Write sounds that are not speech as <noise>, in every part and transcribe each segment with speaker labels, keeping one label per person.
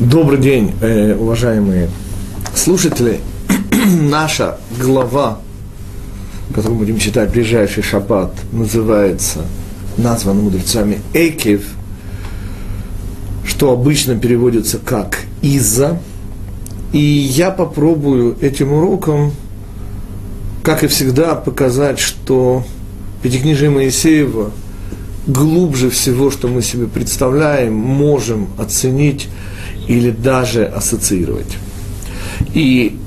Speaker 1: Добрый день, э, уважаемые слушатели. <clears throat> Наша глава, которую будем читать ближайший шаббат, называется, названа мудрецами Экев, что обычно переводится как «из-за». И я попробую этим уроком, как и всегда, показать, что Пятикнижие Моисеева глубже всего, что мы себе представляем, можем оценить или даже ассоциировать. И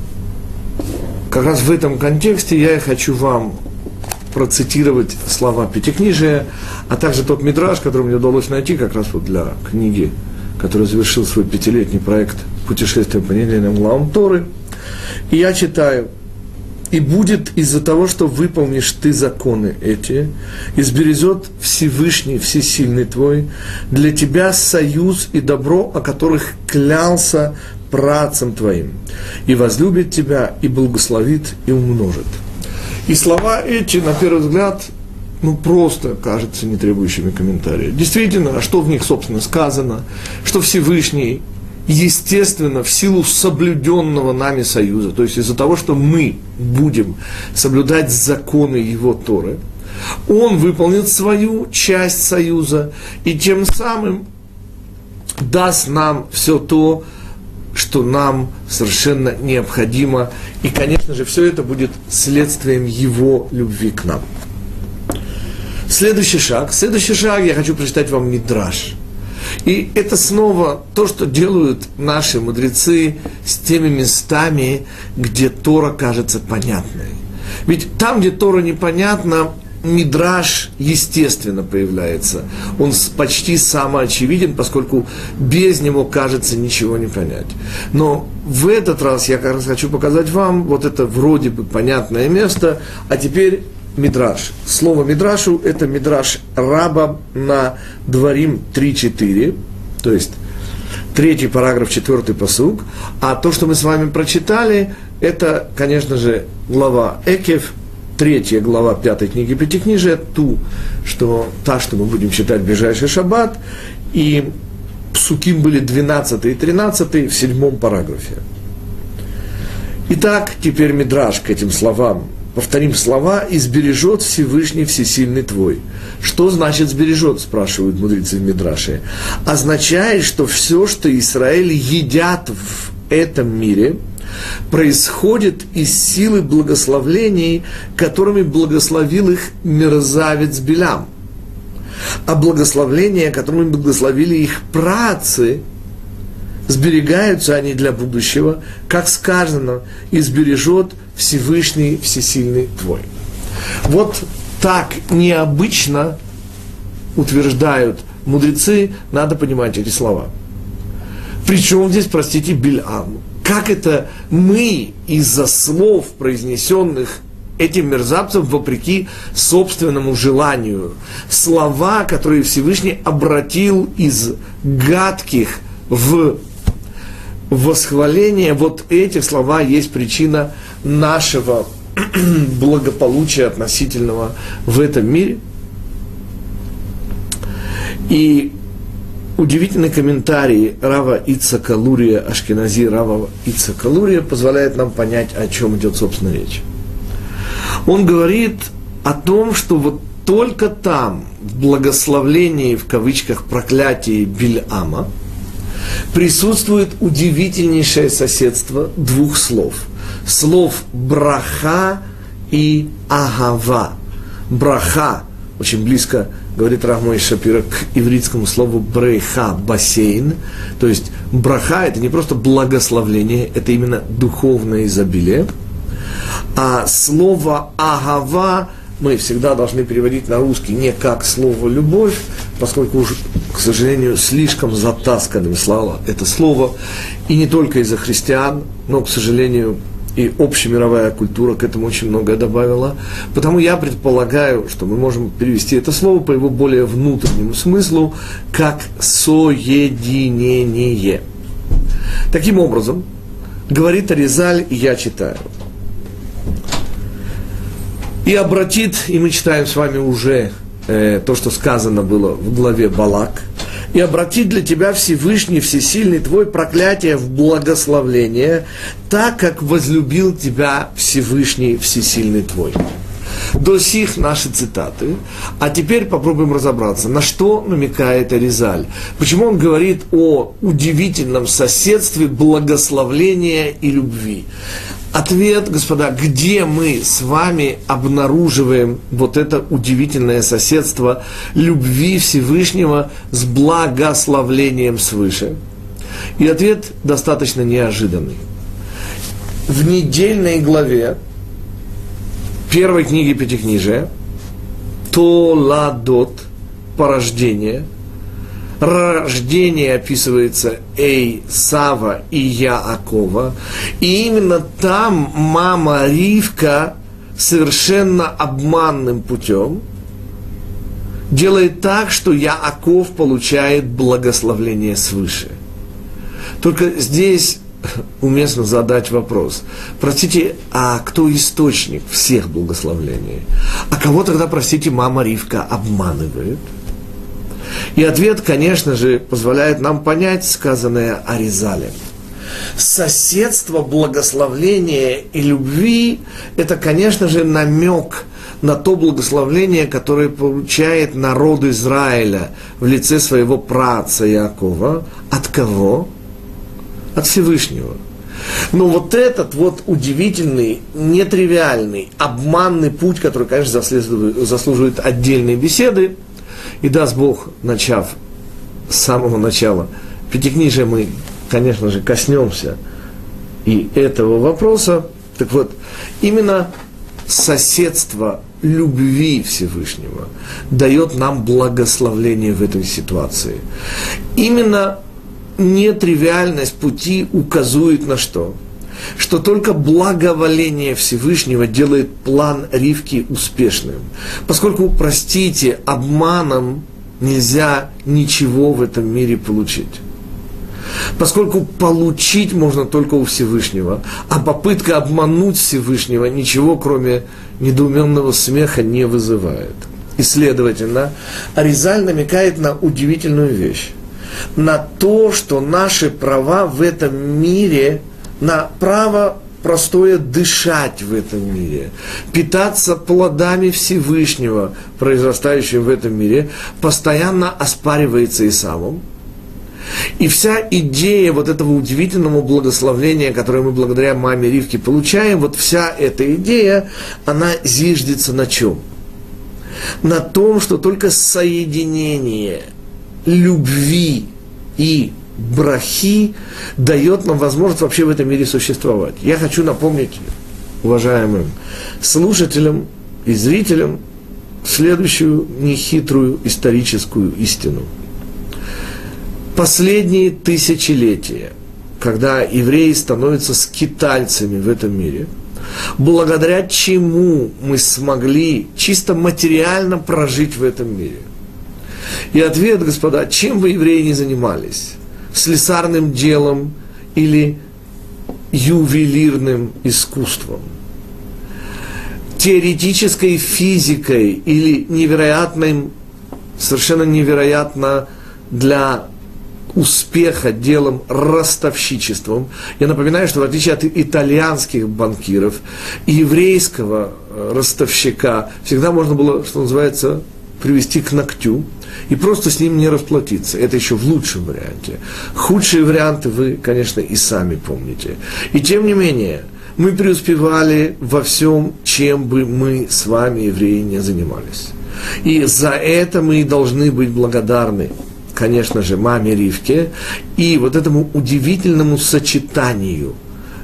Speaker 1: как раз в этом контексте я хочу вам процитировать слова Пятикнижия, а также тот мидраж, который мне удалось найти как раз вот для книги, который завершил свой пятилетний проект «Путешествие по недельным главам Торы». И я читаю и будет из-за того, что выполнишь ты законы эти, изберезет Всевышний, Всесильный твой, для тебя союз и добро, о которых клялся працам твоим, и возлюбит тебя, и благословит, и умножит. И слова эти, на первый взгляд, ну, просто кажутся не требующими комментария. Действительно, а что в них, собственно, сказано, что Всевышний естественно, в силу соблюденного нами союза, то есть из-за того, что мы будем соблюдать законы его Торы, он выполнит свою часть союза и тем самым даст нам все то, что нам совершенно необходимо. И, конечно же, все это будет следствием его любви к нам. Следующий шаг. Следующий шаг я хочу прочитать вам Мидраш – и это снова то, что делают наши мудрецы с теми местами, где Тора кажется понятной. Ведь там, где Тора непонятна, Мидраж естественно появляется. Он почти самоочевиден, поскольку без него, кажется, ничего не понять. Но в этот раз я как раз хочу показать вам вот это вроде бы понятное место, а теперь мидраш. Слово мидрашу – это мидраш раба на дворим 3-4, то есть третий параграф, четвертый посуг. А то, что мы с вами прочитали, это, конечно же, глава Экев, третья глава пятой книги Пятикнижия, ту, что, та, что мы будем читать в ближайший шаббат, и псуким были 12 и 13 в седьмом параграфе. Итак, теперь мидраж к этим словам повторим слова, и сбережет Всевышний Всесильный твой. Что значит сбережет, спрашивают мудрецы в Мидраше. Означает, что все, что Израиль едят в этом мире, происходит из силы благословлений, которыми благословил их мерзавец Белям. А благословления, которыми благословили их працы, сберегаются они для будущего, как сказано, и сбережет Всевышний, Всесильный твой. Вот так необычно утверждают мудрецы, надо понимать эти слова. Причем здесь, простите, Бильам. Как это мы из-за слов, произнесенных этим мерзавцам вопреки собственному желанию. Слова, которые Всевышний обратил из гадких в восхваление, вот эти слова есть причина нашего <clears throat> благополучия относительного в этом мире. И удивительный комментарий Рава Ицака Лурия, Ашкенази Рава Ицака Лурия позволяет нам понять, о чем идет, собственно, речь. Он говорит о том, что вот только там, в благословлении, в кавычках, проклятии Бильама – присутствует удивительнейшее соседство двух слов. Слов браха и агава. Браха очень близко, говорит Рахмой Шапира, к ивритскому слову брейха, бассейн. То есть браха – это не просто благословление, это именно духовное изобилие. А слово агава мы всегда должны переводить на русский не как слово «любовь», поскольку уже, к сожалению, слишком затасканным слава это слово, и не только из-за христиан, но, к сожалению, и общемировая культура к этому очень многое добавила. Потому я предполагаю, что мы можем перевести это слово по его более внутреннему смыслу, как соединение. Таким образом, говорит Аризаль, и я читаю – и обратит, и мы читаем с вами уже э, то, что сказано было в главе Балак, и обратить для тебя Всевышний, Всесильный твой проклятие в благословление, так как возлюбил тебя Всевышний, Всесильный твой. До сих наши цитаты. А теперь попробуем разобраться, на что намекает Аризаль. Почему он говорит о удивительном соседстве благословления и любви. Ответ, господа, где мы с вами обнаруживаем вот это удивительное соседство любви Всевышнего с благословлением свыше? И ответ достаточно неожиданный. В недельной главе первой книги Пятикнижия, Толадот, порождение, рождение описывается Эй, Сава и Яакова, и именно там мама Ривка совершенно обманным путем делает так, что Яаков получает благословление свыше. Только здесь уместно задать вопрос. Простите, а кто источник всех благословлений? А кого тогда, простите, мама Ривка обманывает? И ответ, конечно же, позволяет нам понять сказанное Аризалем. Соседство благословления и любви – это, конечно же, намек на то благословление, которое получает народ Израиля в лице своего праца Якова. От кого? от Всевышнего. Но вот этот вот удивительный, нетривиальный, обманный путь, который, конечно, заслуживает отдельной беседы, и даст Бог, начав с самого начала Пятикнижия, мы, конечно же, коснемся и этого вопроса. Так вот, именно соседство любви Всевышнего дает нам благословление в этой ситуации. Именно нетривиальность пути указывает на что? Что только благоволение Всевышнего делает план Ривки успешным. Поскольку, простите, обманом нельзя ничего в этом мире получить. Поскольку получить можно только у Всевышнего, а попытка обмануть Всевышнего ничего, кроме недоуменного смеха, не вызывает. И, следовательно, Аризаль намекает на удивительную вещь на то, что наши права в этом мире, на право простое дышать в этом мире, питаться плодами Всевышнего, произрастающим в этом мире, постоянно оспаривается Исавом. И вся идея вот этого удивительного благословления, которое мы благодаря маме Ривке получаем, вот вся эта идея, она зиждется на чем? На том, что только соединение – любви и брахи дает нам возможность вообще в этом мире существовать. Я хочу напомнить уважаемым слушателям и зрителям следующую нехитрую историческую истину. Последние тысячелетия, когда евреи становятся скитальцами в этом мире, благодаря чему мы смогли чисто материально прожить в этом мире – и ответ, господа, чем вы, евреи, не занимались? Слесарным делом или ювелирным искусством? Теоретической физикой или невероятным, совершенно невероятно для успеха делом ростовщичеством. Я напоминаю, что в отличие от итальянских банкиров, еврейского э, ростовщика всегда можно было, что называется, привести к ногтю и просто с ним не расплатиться. Это еще в лучшем варианте. Худшие варианты вы, конечно, и сами помните. И тем не менее, мы преуспевали во всем, чем бы мы с вами, евреи, не занимались. И за это мы должны быть благодарны, конечно же, маме Ривке и вот этому удивительному сочетанию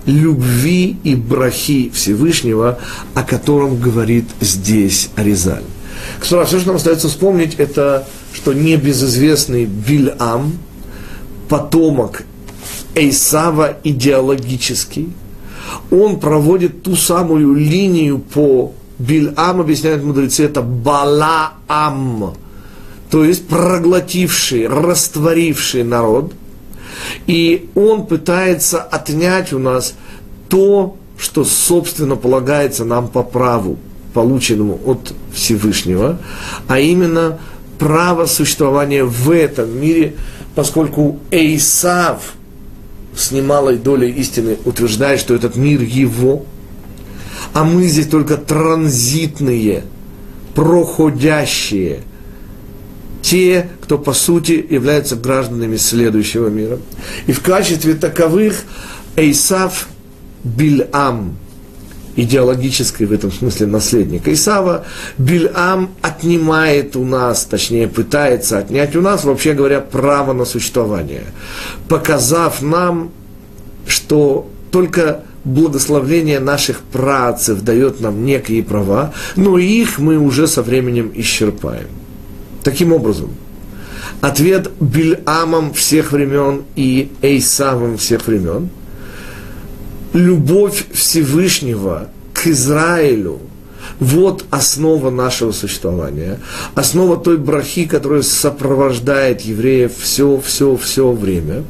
Speaker 1: любви и брахи Всевышнего, о котором говорит здесь Аризаль. Кстати, все, что нам остается вспомнить, это что небезызвестный Вильам, потомок Эйсава идеологический, он проводит ту самую линию по Бильам, объясняют мудрецы, это Балаам, то есть проглотивший, растворивший народ. И он пытается отнять у нас то, что, собственно, полагается нам по праву, полученному от Всевышнего, а именно право существования в этом мире, поскольку Эйсав с немалой долей истины утверждает, что этот мир его, а мы здесь только транзитные, проходящие, те, кто по сути являются гражданами следующего мира. И в качестве таковых Эйсав Бильам, идеологический в этом смысле наследник Исава, Бильам отнимает у нас, точнее пытается отнять у нас, вообще говоря, право на существование, показав нам, что только благословление наших працев дает нам некие права, но их мы уже со временем исчерпаем. Таким образом, ответ Бильамом всех времен и Эйсавом всех времен – любовь Всевышнего к Израилю, вот основа нашего существования, основа той брахи, которая сопровождает евреев все, все, все время,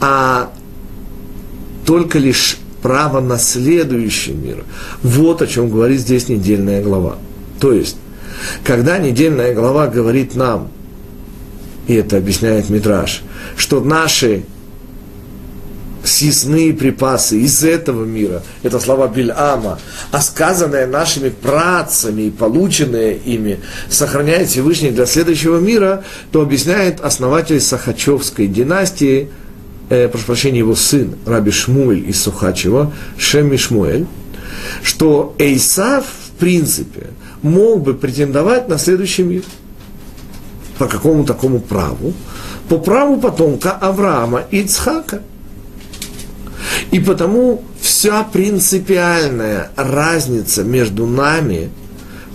Speaker 1: а только лишь право на следующий мир. Вот о чем говорит здесь недельная глава. То есть, когда недельная глава говорит нам, и это объясняет Мидраш, что наши съестные припасы из этого мира, это слова Бильама, а сказанное нашими працами и полученное ими сохраняет Всевышний для следующего мира, то объясняет основатель Сахачевской династии, э, прошу прощения, его сын Раби Шмуэль из Сухачева, Шеми Шмуэль, что Эйсав, в принципе, мог бы претендовать на следующий мир. По какому такому праву? По праву потомка Авраама Ицхака – и потому вся принципиальная разница между нами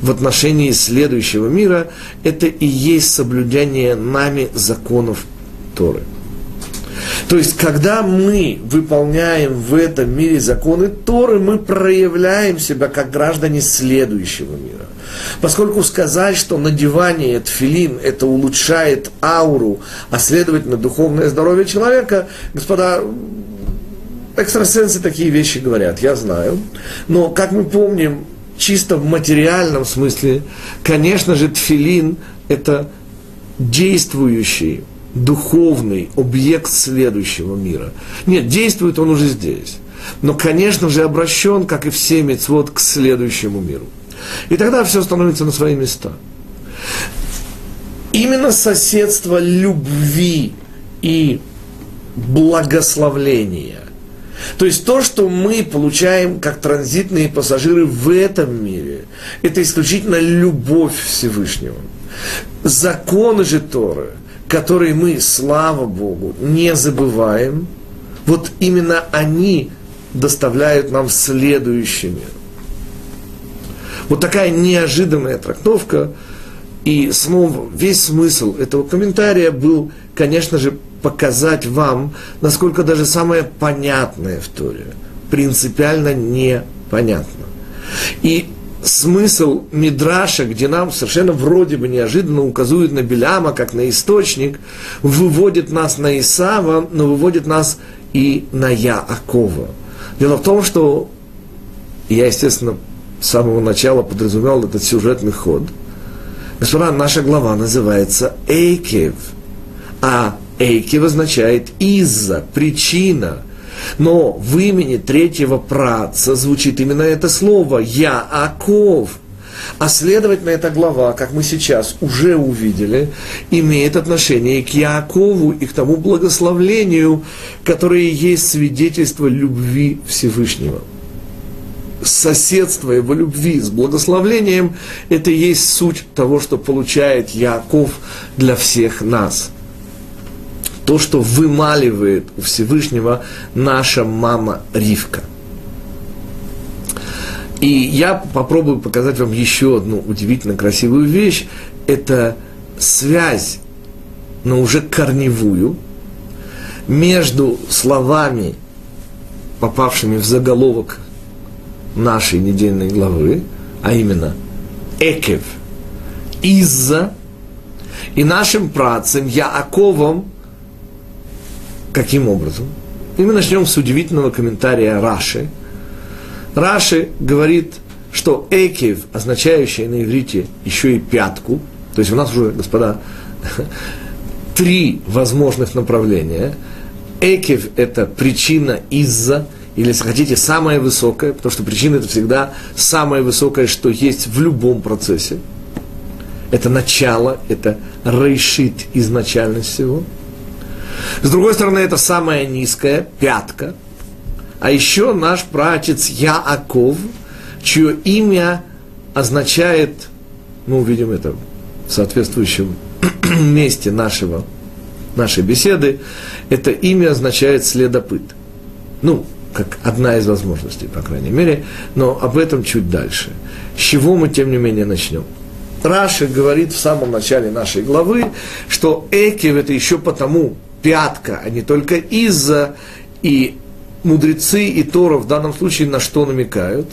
Speaker 1: в отношении следующего мира – это и есть соблюдение нами законов Торы. То есть, когда мы выполняем в этом мире законы Торы, мы проявляем себя как граждане следующего мира. Поскольку сказать, что надевание тфилин это улучшает ауру, а следовательно духовное здоровье человека, господа, Экстрасенсы такие вещи говорят, я знаю. Но, как мы помним, чисто в материальном смысле, конечно же, тфилин – это действующий, духовный объект следующего мира. Нет, действует он уже здесь. Но, конечно же, обращен, как и все мецвод, к следующему миру. И тогда все становится на свои места. Именно соседство любви и благословления то есть то, что мы получаем как транзитные пассажиры в этом мире, это исключительно любовь Всевышнего. Законы же Торы, которые мы, слава Богу, не забываем, вот именно они доставляют нам следующий мир. Вот такая неожиданная трактовка, и снова весь смысл этого комментария был, конечно же, показать вам, насколько даже самое понятное в Торе принципиально непонятно. И смысл Мидраша, где нам совершенно вроде бы неожиданно указывают на Беляма, как на источник, выводит нас на Исава, но выводит нас и на Яакова. Дело в том, что я, естественно, с самого начала подразумевал этот сюжетный ход. Господа, наша глава называется Эйкев, а Эйкив означает из-за, причина. Но в имени третьего праца звучит именно это слово Яаков. А следовательно, эта глава, как мы сейчас уже увидели, имеет отношение к Яакову и к тому благословлению, которое есть свидетельство любви Всевышнего. Соседство его любви с благословлением – это и есть суть того, что получает Яаков для всех нас – то, что вымаливает у Всевышнего наша мама Ривка. И я попробую показать вам еще одну удивительно красивую вещь. Это связь, но уже корневую, между словами, попавшими в заголовок нашей недельной главы, а именно Экев, из-за, и нашим працем Яаковом, Каким образом? И мы начнем с удивительного комментария Раши. Раши говорит, что экив, означающий на иврите еще и пятку, То есть у нас уже, господа, <laughs> три возможных направления. Экев – это причина из-за, или, если хотите, самое высокое, потому что причина – это всегда самое высокое, что есть в любом процессе. Это начало, это рейшит, изначальность всего. С другой стороны, это самая низкая, пятка. А еще наш пратец Яаков, чье имя означает, мы увидим это в соответствующем <clears throat> месте нашего, нашей беседы, это имя означает следопыт. Ну, как одна из возможностей, по крайней мере, но об этом чуть дальше. С чего мы, тем не менее, начнем? Раши говорит в самом начале нашей главы, что Экев это еще потому пятка, а не только из-за, и мудрецы и Тора в данном случае на что намекают?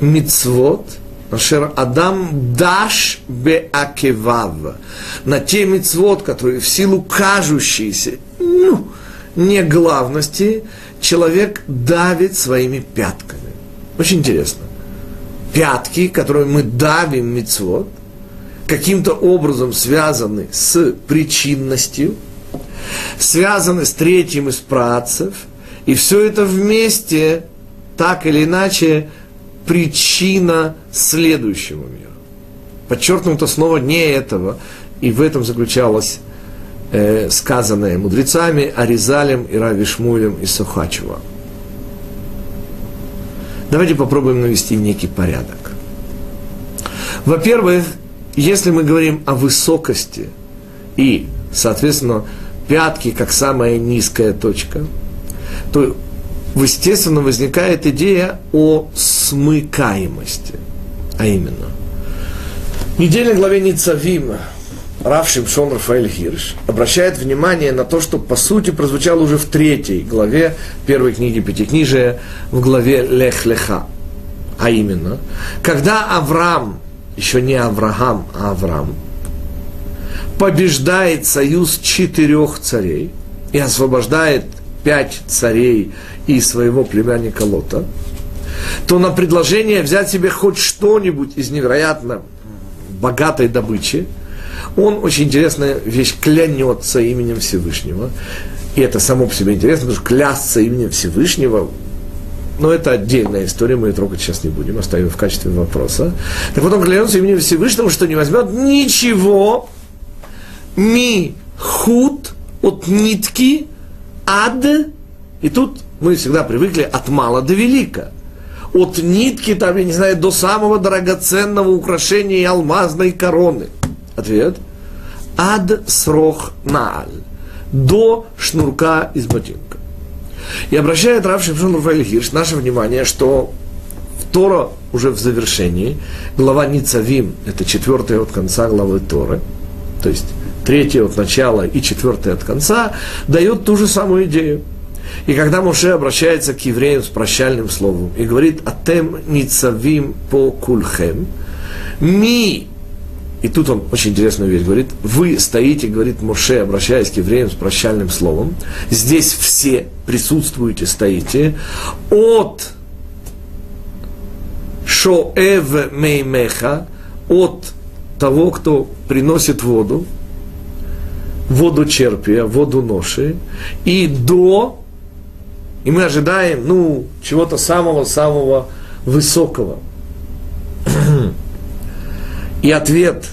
Speaker 1: Мицвод – Ашер Адам даш бе акевав. На те мицвод, которые в силу кажущейся, ну, не главности, человек давит своими пятками. Очень интересно. Пятки, которые мы давим мицвод, каким-то образом связаны с причинностью, связаны с третьим из працев, и все это вместе, так или иначе, причина следующему миру. Подчеркнуто снова не этого, и в этом заключалось э, сказанное мудрецами Аризалем и Рави Шмулем и Сухачева. Давайте попробуем навести некий порядок. Во-первых, если мы говорим о высокости и, соответственно, пятки как самая низкая точка, то естественно, возникает идея о смыкаемости. А именно, в недельной главе Ницавим Рав Шимшон Рафаэль Хирш обращает внимание на то, что по сути прозвучало уже в третьей главе первой книги Пятикнижия, в главе Лех Леха. А именно, когда Авраам, еще не Авраам, а Авраам, побеждает союз четырех царей и освобождает пять царей и своего племянника Лота, то на предложение взять себе хоть что-нибудь из невероятно богатой добычи, он очень интересная вещь, клянется именем Всевышнего. И это само по себе интересно, потому что клясться именем Всевышнего, но это отдельная история, мы ее трогать сейчас не будем, оставим в качестве вопроса. Так вот он клянется именем Всевышнего, что не возьмет ничего, ми худ от нитки ад, и тут мы всегда привыкли от мала до велика. От нитки, там, я не знаю, до самого драгоценного украшения и алмазной короны. Ответ. Ад срох нааль. До шнурка из ботинка. И обращает Рав Шимшон Хирш наше внимание, что Тора уже в завершении, глава Ницавим, это четвертая от конца главы Торы, то есть третья от начала и четвертая от конца, дает ту же самую идею. И когда Моше обращается к евреям с прощальным словом и говорит «Атем ницавим по кульхем», «Ми» И тут он очень интересную вещь говорит. Вы стоите, говорит Моше, обращаясь к евреям с прощальным словом. Здесь все присутствуете, стоите. От шоэв меймеха, от того, кто приносит воду, воду черпия, воду ноши, и до, и мы ожидаем, ну, чего-то самого-самого высокого. И ответ,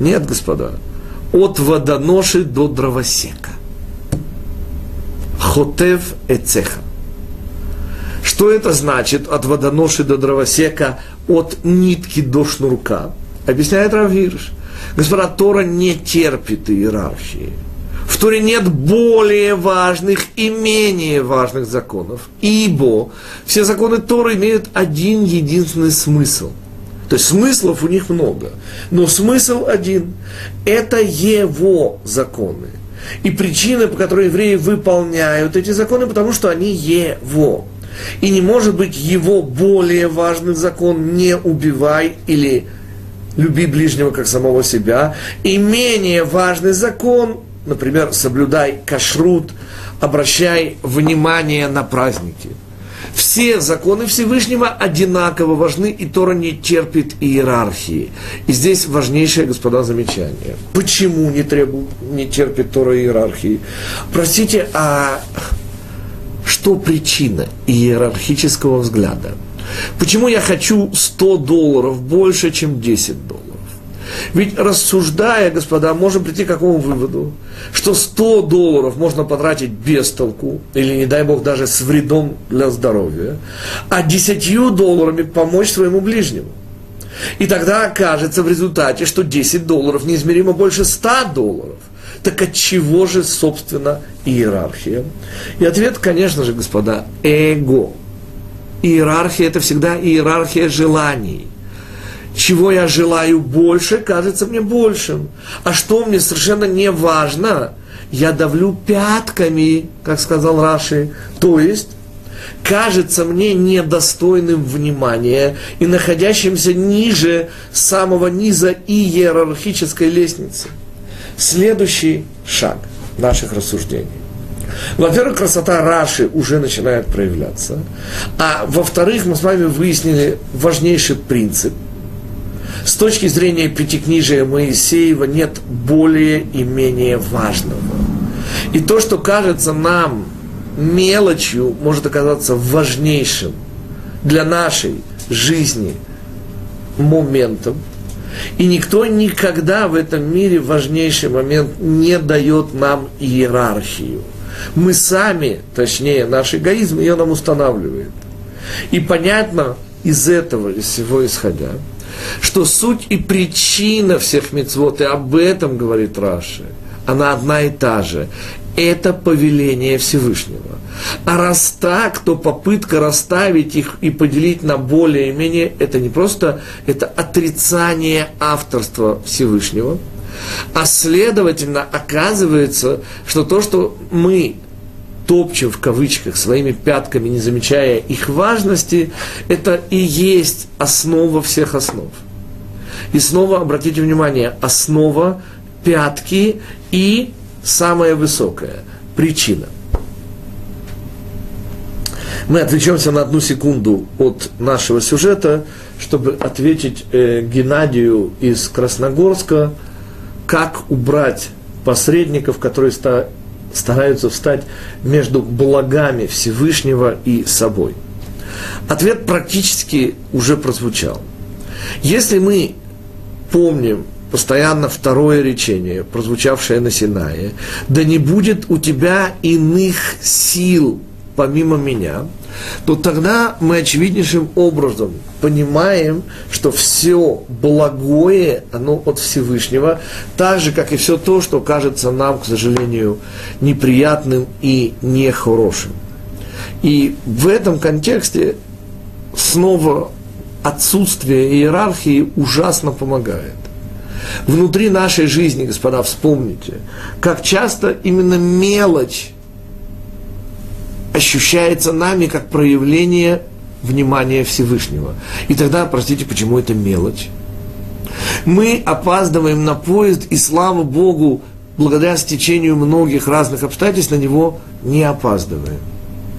Speaker 1: нет, господа, от водоноши до дровосека. Хотев эцеха. Что это значит от водоноши до дровосека, от нитки до шнурка? Объясняет Равирш. Господа, Тора не терпит иерархии. В Торе нет более важных и менее важных законов, ибо все законы Торы имеют один единственный смысл. То есть смыслов у них много, но смысл один – это его законы. И причина, по которой евреи выполняют эти законы, потому что они его. И не может быть его более важный закон «не убивай» или люби ближнего как самого себя, и менее важный закон, например, соблюдай кашрут, обращай внимание на праздники. Все законы Всевышнего одинаково важны, и Тора не терпит иерархии. И здесь важнейшее, господа, замечание. Почему не, требует, не терпит Тора иерархии? Простите, а что причина иерархического взгляда? Почему я хочу 100 долларов больше, чем 10 долларов? Ведь рассуждая, господа, можем прийти к какому выводу? Что 100 долларов можно потратить без толку, или, не дай бог, даже с вредом для здоровья, а 10 долларами помочь своему ближнему. И тогда окажется в результате, что 10 долларов неизмеримо больше 100 долларов. Так от чего же, собственно, иерархия? И ответ, конечно же, господа, эго. Иерархия – это всегда иерархия желаний чего я желаю больше, кажется мне большим. А что мне совершенно не важно, я давлю пятками, как сказал Раши. То есть, кажется мне недостойным внимания и находящимся ниже самого низа иерархической лестницы. Следующий шаг наших рассуждений. Во-первых, красота Раши уже начинает проявляться. А во-вторых, мы с вами выяснили важнейший принцип – с точки зрения пятикнижия Моисеева нет более и менее важного. И то, что кажется нам мелочью, может оказаться важнейшим для нашей жизни моментом. И никто никогда в этом мире важнейший момент не дает нам иерархию. Мы сами, точнее, наш эгоизм ее нам устанавливает. И понятно из этого, из всего исходя, что суть и причина всех мецвод, и об этом говорит Раши, она одна и та же. Это повеление Всевышнего. А раз так, то попытка расставить их и поделить на более-менее, это не просто, это отрицание авторства Всевышнего, а следовательно оказывается, что то, что мы топчем в кавычках своими пятками, не замечая их важности, это и есть основа всех основ. И снова обратите внимание, основа пятки и самая высокая причина. Мы отвлечемся на одну секунду от нашего сюжета, чтобы ответить э, Геннадию из Красногорска, как убрать посредников, которые ста, стараются встать между благами Всевышнего и собой. Ответ практически уже прозвучал. Если мы помним постоянно второе речение, прозвучавшее на Синае, да не будет у тебя иных сил помимо меня, то тогда мы очевиднейшим образом понимаем, что все благое, оно от Всевышнего, так же, как и все то, что кажется нам, к сожалению, неприятным и нехорошим. И в этом контексте снова отсутствие иерархии ужасно помогает. Внутри нашей жизни, господа, вспомните, как часто именно мелочь ощущается нами как проявление внимания Всевышнего. И тогда, простите, почему это мелочь? Мы опаздываем на поезд, и слава Богу, благодаря стечению многих разных обстоятельств на него не опаздываем.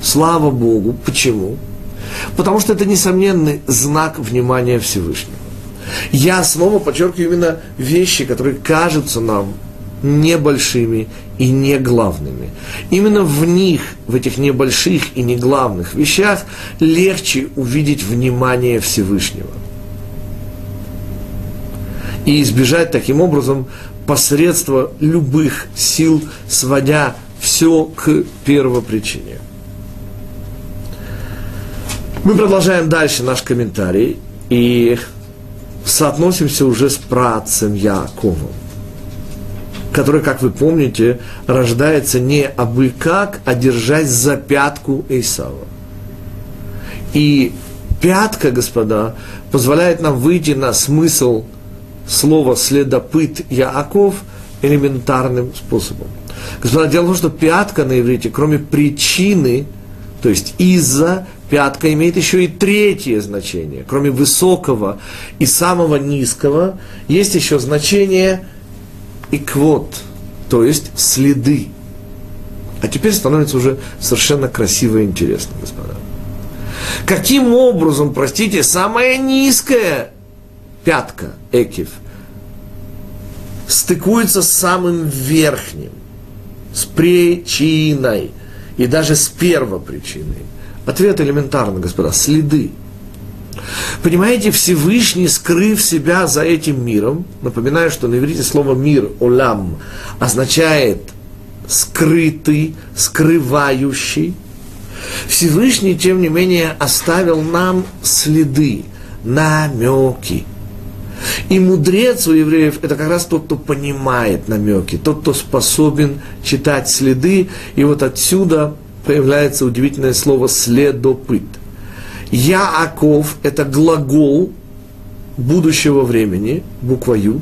Speaker 1: Слава Богу. Почему? Потому что это несомненный знак внимания Всевышнего. Я снова подчеркиваю именно вещи, которые кажутся нам небольшими и не главными. Именно в них, в этих небольших и не главных вещах, легче увидеть внимание Всевышнего. И избежать таким образом посредства любых сил, сводя все к первопричине. Мы продолжаем дальше наш комментарий и соотносимся уже с працем Яковом, который, как вы помните, рождается не абы как, а держась за пятку Исава. И пятка, господа, позволяет нам выйти на смысл слова «следопыт Яаков» элементарным способом. Господа, дело в том, что пятка на иврите, кроме причины, то есть из-за, пятка имеет еще и третье значение. Кроме высокого и самого низкого, есть еще значение иквот, то есть следы. А теперь становится уже совершенно красиво и интересно, господа. Каким образом, простите, самая низкая пятка, экив, стыкуется с самым верхним, с причиной и даже с первопричиной? Ответ элементарный, господа, следы. Понимаете, Всевышний, скрыв себя за этим миром, напоминаю, что на иврите слово «мир», «олам», означает скрытый, скрывающий, Всевышний, тем не менее, оставил нам следы, намеки. И мудрец у евреев – это как раз тот, кто понимает намеки, тот, кто способен читать следы. И вот отсюда появляется удивительное слово «следопыт». Яаков – это глагол будущего времени, буква Юд,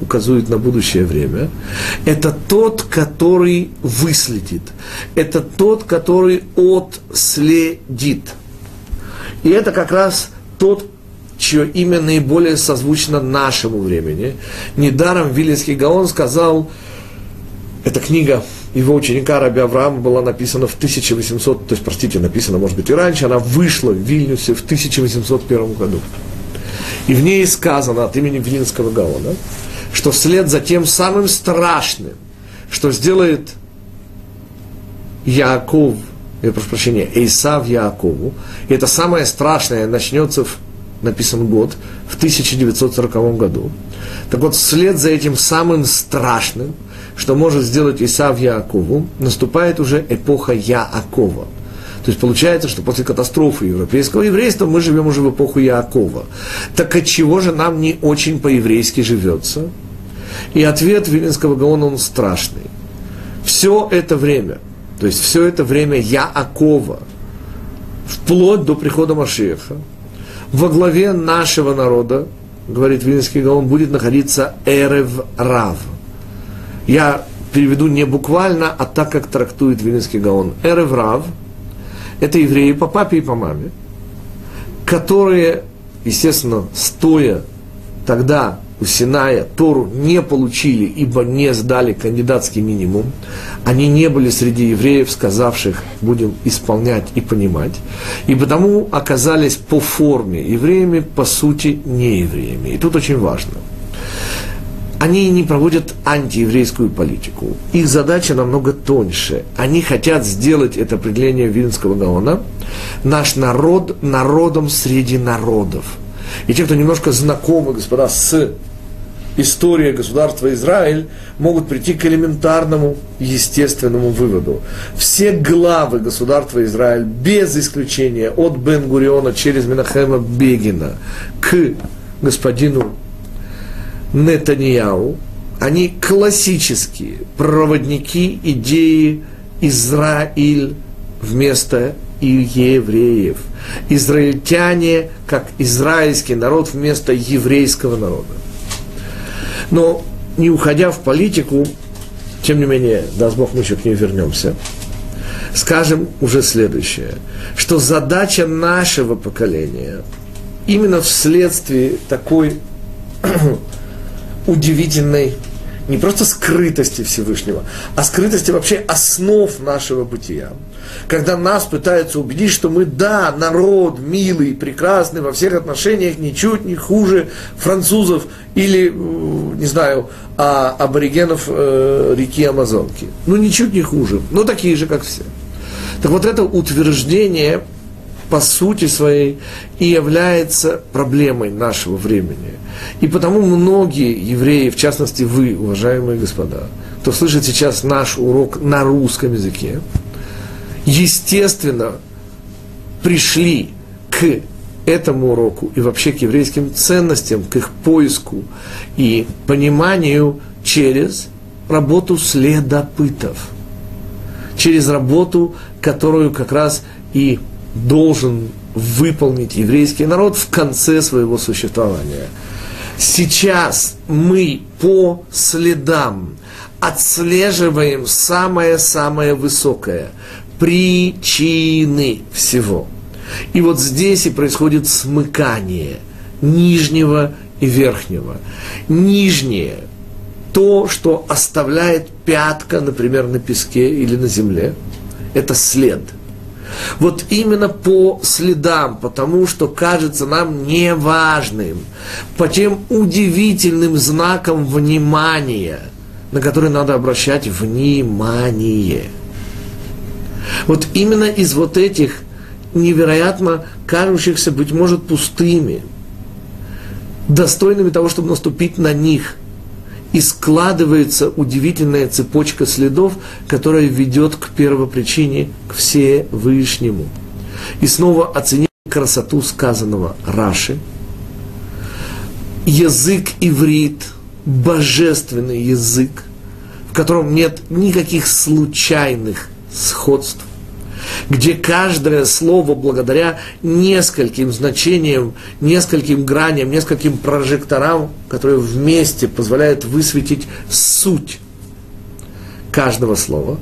Speaker 1: указывает на будущее время. Это тот, который выследит. Это тот, который отследит. И это как раз тот, чье имя наиболее созвучно нашему времени. Недаром Вилинский Гаон сказал, эта книга его ученика Раби Авраама была написана в 1800, то есть, простите, написана, может быть, и раньше, она вышла в Вильнюсе в 1801 году. И в ней сказано от имени Вилинского Гаона, что вслед за тем самым страшным, что сделает Яаков, я прошу прощения, Эйсав Яакову, и это самое страшное начнется, в, написан год, в 1940 году. Так вот, вслед за этим самым страшным, что может сделать Исав Яакову, наступает уже эпоха Яакова. То есть получается, что после катастрофы европейского еврейства мы живем уже в эпоху Яакова. Так от чего же нам не очень по-еврейски живется? И ответ Вилинского Гаона, он страшный. Все это время, то есть все это время Яакова, вплоть до прихода Машеха, во главе нашего народа, говорит Вилинский Гаон, будет находиться Эрев Рав – я переведу не буквально, а так, как трактует Вилинский Гаон. Эреврав – это евреи по папе и по маме, которые, естественно, стоя тогда у Синая Тору не получили, ибо не сдали кандидатский минимум. Они не были среди евреев, сказавших, будем исполнять и понимать. И потому оказались по форме евреями, по сути, не евреями. И тут очень важно – они не проводят антиеврейскую политику. Их задача намного тоньше. Они хотят сделать это определение Вильнского Гаона наш народ народом среди народов. И те, кто немножко знакомы, господа, с историей государства Израиль, могут прийти к элементарному, естественному выводу. Все главы государства Израиль, без исключения от Бен-Гуриона через Минахема Бегина к господину Нетаньяу, они классические проводники идеи Израиль вместо евреев. Израильтяне как израильский народ вместо еврейского народа. Но не уходя в политику, тем не менее, даст Бог, мы еще к ней вернемся, скажем уже следующее, что задача нашего поколения именно вследствие такой удивительной не просто скрытости Всевышнего, а скрытости вообще основ нашего бытия. Когда нас пытаются убедить, что мы, да, народ милый, прекрасный во всех отношениях, ничуть не хуже французов или, не знаю, а, аборигенов э, реки Амазонки. Ну, ничуть не хуже, но такие же, как все. Так вот это утверждение по сути своей и является проблемой нашего времени. И потому многие евреи, в частности вы, уважаемые господа, кто слышит сейчас наш урок на русском языке, естественно, пришли к этому уроку и вообще к еврейским ценностям, к их поиску и пониманию через работу следопытов, через работу, которую как раз и должен выполнить еврейский народ в конце своего существования. Сейчас мы по следам отслеживаем самое-самое высокое, причины всего. И вот здесь и происходит смыкание нижнего и верхнего. Нижнее – то, что оставляет пятка, например, на песке или на земле, это след – Вот именно по следам, потому что кажется нам неважным, по тем удивительным знакам внимания, на которые надо обращать внимание. Вот именно из вот этих невероятно кажущихся, быть может, пустыми, достойными того, чтобы наступить на них – и складывается удивительная цепочка следов, которая ведет к первопричине, к Всевышнему. И снова оценим красоту сказанного Раши. Язык иврит, божественный язык, в котором нет никаких случайных сходств, где каждое слово благодаря нескольким значениям, нескольким граням, нескольким прожекторам, которые вместе позволяют высветить суть каждого слова.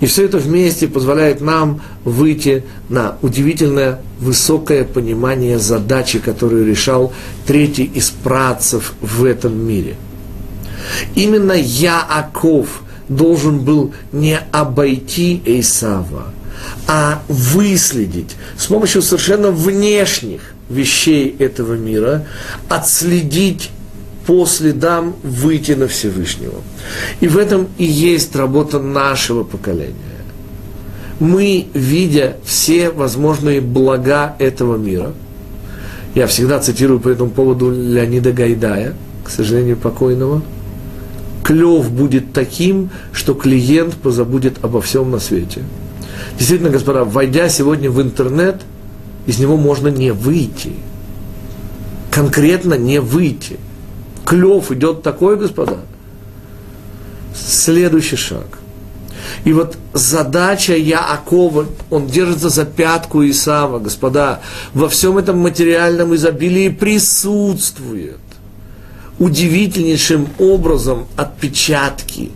Speaker 1: И все это вместе позволяет нам выйти на удивительное высокое понимание задачи, которую решал третий из працев в этом мире. Именно Яаков должен был не обойти Эйсава, а выследить с помощью совершенно внешних вещей этого мира, отследить по следам выйти на Всевышнего. И в этом и есть работа нашего поколения. Мы, видя все возможные блага этого мира, я всегда цитирую по этому поводу Леонида Гайдая, к сожалению, покойного, клев будет таким, что клиент позабудет обо всем на свете – Действительно, господа, войдя сегодня в интернет, из него можно не выйти. Конкретно не выйти. Клев идет такой, господа. Следующий шаг. И вот задача Яакова, он держится за пятку Исава, господа, во всем этом материальном изобилии присутствует удивительнейшим образом отпечатки –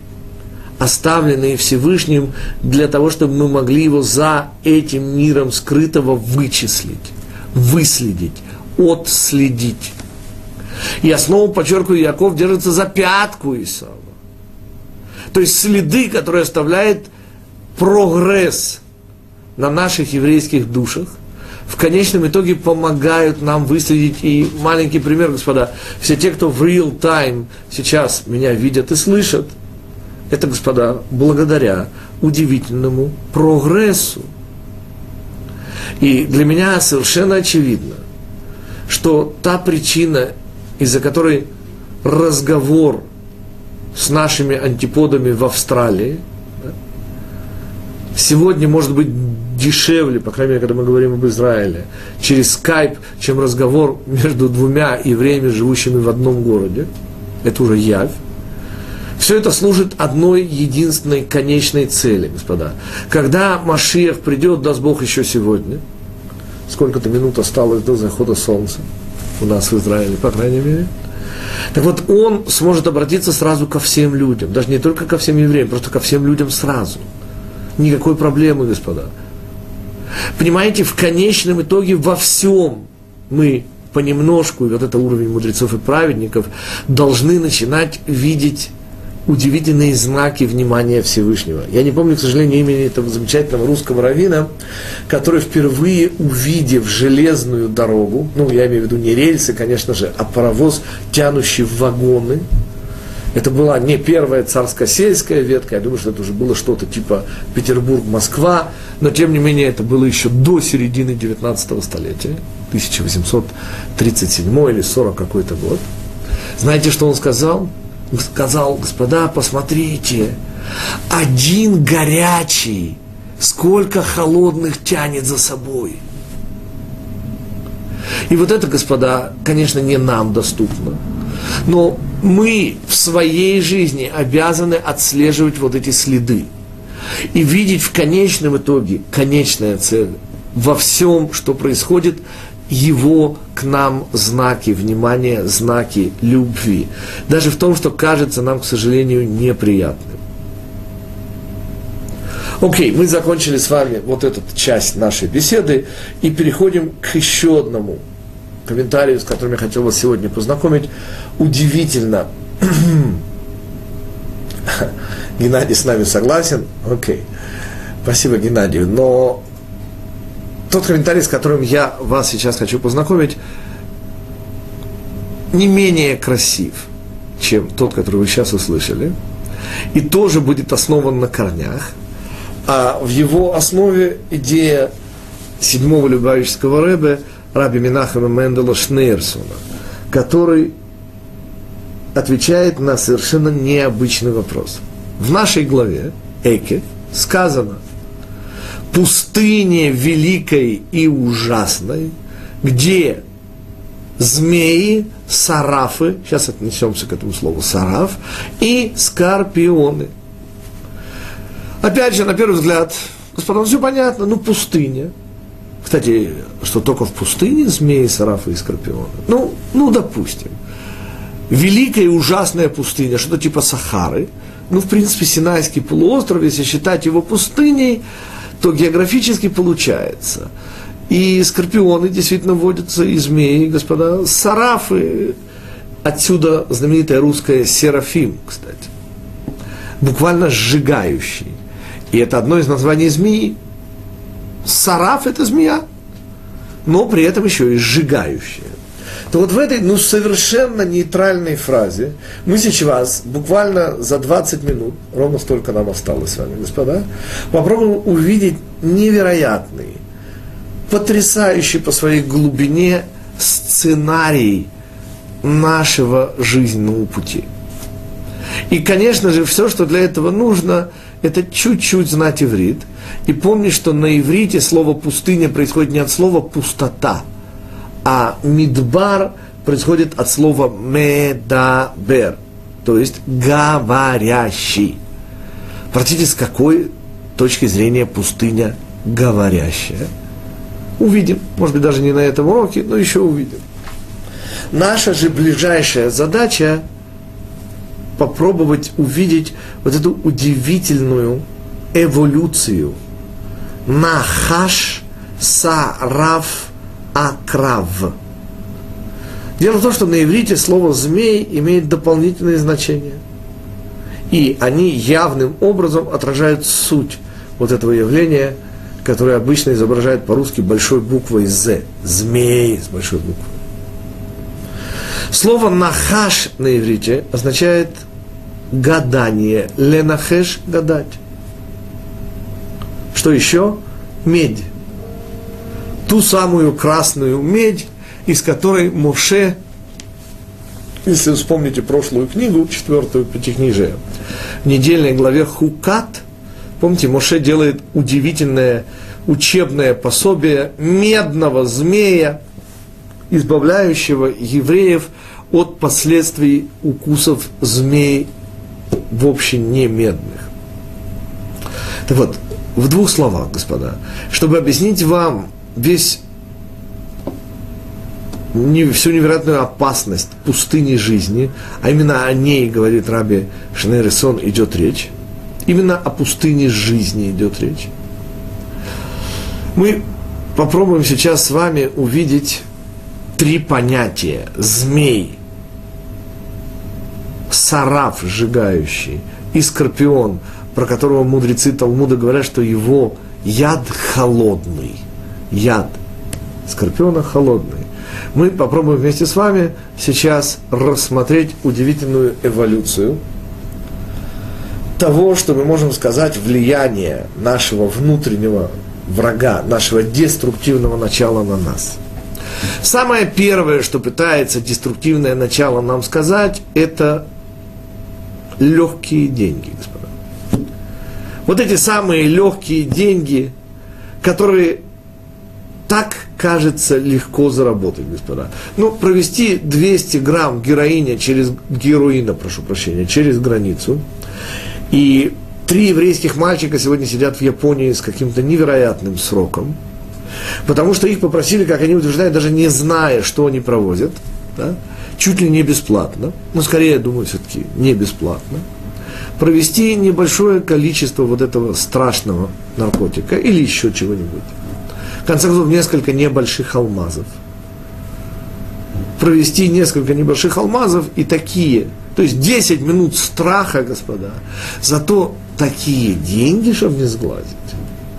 Speaker 1: оставленные Всевышним для того, чтобы мы могли его за этим миром скрытого вычислить, выследить, отследить. Я снова подчеркиваю, Яков держится за пятку Исава. То есть следы, которые оставляет прогресс на наших еврейских душах, в конечном итоге помогают нам выследить. И маленький пример, господа, все те, кто в real time сейчас меня видят и слышат – это, господа, благодаря удивительному прогрессу. И для меня совершенно очевидно, что та причина, из-за которой разговор с нашими антиподами в Австралии сегодня может быть дешевле, по крайней мере, когда мы говорим об Израиле, через скайп, чем разговор между двумя евреями, живущими в одном городе. Это уже явь. Все это служит одной единственной конечной цели, господа. Когда Машиях придет, даст Бог еще сегодня, сколько-то минут осталось до захода солнца у нас в Израиле, по крайней мере, так вот, он сможет обратиться сразу ко всем людям, даже не только ко всем евреям, просто ко всем людям сразу. Никакой проблемы, господа. Понимаете, в конечном итоге во всем мы понемножку, и вот это уровень мудрецов и праведников, должны начинать видеть удивительные знаки внимания Всевышнего. Я не помню, к сожалению, имени этого замечательного русского равина, который впервые увидев железную дорогу, ну, я имею в виду не рельсы, конечно же, а паровоз, тянущий вагоны, это была не первая царско-сельская ветка, я думаю, что это уже было что-то типа Петербург-Москва, но тем не менее это было еще до середины 19 столетия, 1837 или 40 какой-то год. Знаете, что он сказал? Сказал, господа, посмотрите, один горячий, сколько холодных тянет за собой. И вот это, господа, конечно, не нам доступно. Но мы в своей жизни обязаны отслеживать вот эти следы и видеть в конечном итоге конечная цель во всем, что происходит его к нам знаки внимания, знаки любви. Даже в том, что кажется нам, к сожалению, неприятным. Окей, мы закончили с вами вот эту часть нашей беседы и переходим к еще одному комментарию, с которым я хотел вас сегодня познакомить. Удивительно. <coughs> Геннадий с нами согласен? Окей. Спасибо, Геннадию. Но тот комментарий, с которым я вас сейчас хочу познакомить, не менее красив, чем тот, который вы сейчас услышали, и тоже будет основан на корнях, а в его основе идея седьмого любавического рэбе Раби Минахама Мендела Шнейрсона, который отвечает на совершенно необычный вопрос. В нашей главе Эке сказано «Пустыне великой и ужасной, где змеи, сарафы, сейчас отнесемся к этому слову сараф, и скорпионы. Опять же, на первый взгляд, господа, ну все понятно, ну пустыня. Кстати, что только в пустыне змеи, сарафы и скорпионы? Ну, ну, допустим. Великая и ужасная пустыня, что-то типа Сахары. Ну, в принципе, Синайский полуостров, если считать его пустыней, то географически получается – и скорпионы действительно водятся, и змеи, господа. Сарафы, отсюда знаменитая русская серафим, кстати. Буквально сжигающий. И это одно из названий змеи. Сараф – это змея, но при этом еще и сжигающая. То вот в этой, ну, совершенно нейтральной фразе мы сейчас буквально за 20 минут, ровно столько нам осталось с вами, господа, попробуем увидеть невероятный, потрясающий по своей глубине сценарий нашего жизненного пути. И, конечно же, все, что для этого нужно, это чуть-чуть знать иврит. И помни, что на иврите слово «пустыня» происходит не от слова «пустота», а «мидбар» происходит от слова «медабер», то есть «говорящий». Простите, с какой точки зрения пустыня говорящая – Увидим. Может быть, даже не на этом уроке, но еще увидим. Наша же ближайшая задача попробовать увидеть вот эту удивительную эволюцию. Нахаш сарав акрав. Дело в том, что на иврите слово «змей» имеет дополнительное значение. И они явным образом отражают суть вот этого явления – который обычно изображает по-русски большой буквой «З», змей с большой буквы. Слово «нахаш» на иврите означает гадание, ленахеш – гадать. Что еще? Медь. Ту самую красную медь, из которой Моше, если вы вспомните прошлую книгу, четвертую пятикнижие, в недельной главе Хукат – Помните, Моше делает удивительное учебное пособие медного змея, избавляющего евреев от последствий укусов змей в общем не медных. Так вот, в двух словах, господа, чтобы объяснить вам весь не, всю невероятную опасность пустыни жизни, а именно о ней, говорит Раби Шнерисон, идет речь, Именно о пустыне жизни идет речь. Мы попробуем сейчас с вами увидеть три понятия. Змей, сараф сжигающий и скорпион, про которого мудрецы Талмуда говорят, что его яд холодный. Яд скорпиона холодный. Мы попробуем вместе с вами сейчас рассмотреть удивительную эволюцию – того, что мы можем сказать, влияние нашего внутреннего врага, нашего деструктивного начала на нас. Самое первое, что пытается деструктивное начало нам сказать, это легкие деньги, господа. Вот эти самые легкие деньги, которые так кажется легко заработать, господа. Ну, провести 200 грамм героиня через, героина, прошу прощения, через границу – и три еврейских мальчика сегодня сидят в Японии с каким-то невероятным сроком, потому что их попросили, как они утверждают, даже не зная, что они проводят, да, чуть ли не бесплатно, но скорее, я думаю, все-таки не бесплатно, провести небольшое количество вот этого страшного наркотика или еще чего-нибудь. Конце концов, несколько небольших алмазов. Провести несколько небольших алмазов и такие то есть 10 минут страха, господа, зато такие деньги, чтобы не сглазить.